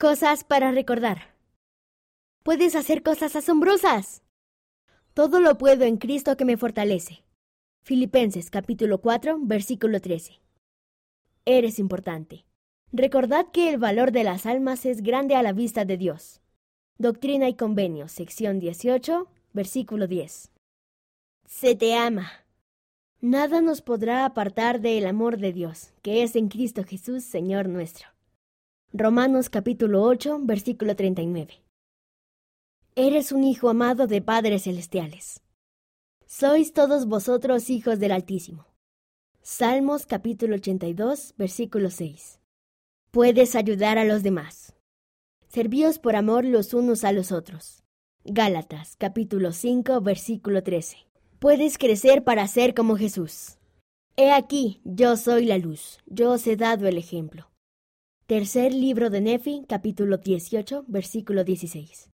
Cosas para recordar. Puedes hacer cosas asombrosas. Todo lo puedo en Cristo que me fortalece. Filipenses capítulo 4, versículo 13. Eres importante. Recordad que el valor de las almas es grande a la vista de Dios. Doctrina y Convenio, sección 18, versículo 10. Se te ama. Nada nos podrá apartar del amor de Dios, que es en Cristo Jesús, Señor nuestro. Romanos capítulo 8, versículo 39. Eres un hijo amado de padres celestiales. Sois todos vosotros hijos del Altísimo. Salmos capítulo 82, versículo 6. Puedes ayudar a los demás. Servíos por amor los unos a los otros. Gálatas capítulo 5, versículo 13. Puedes crecer para ser como Jesús. He aquí, yo soy la luz, yo os he dado el ejemplo. Tercer libro de Nefi, capítulo 18, versículo 16.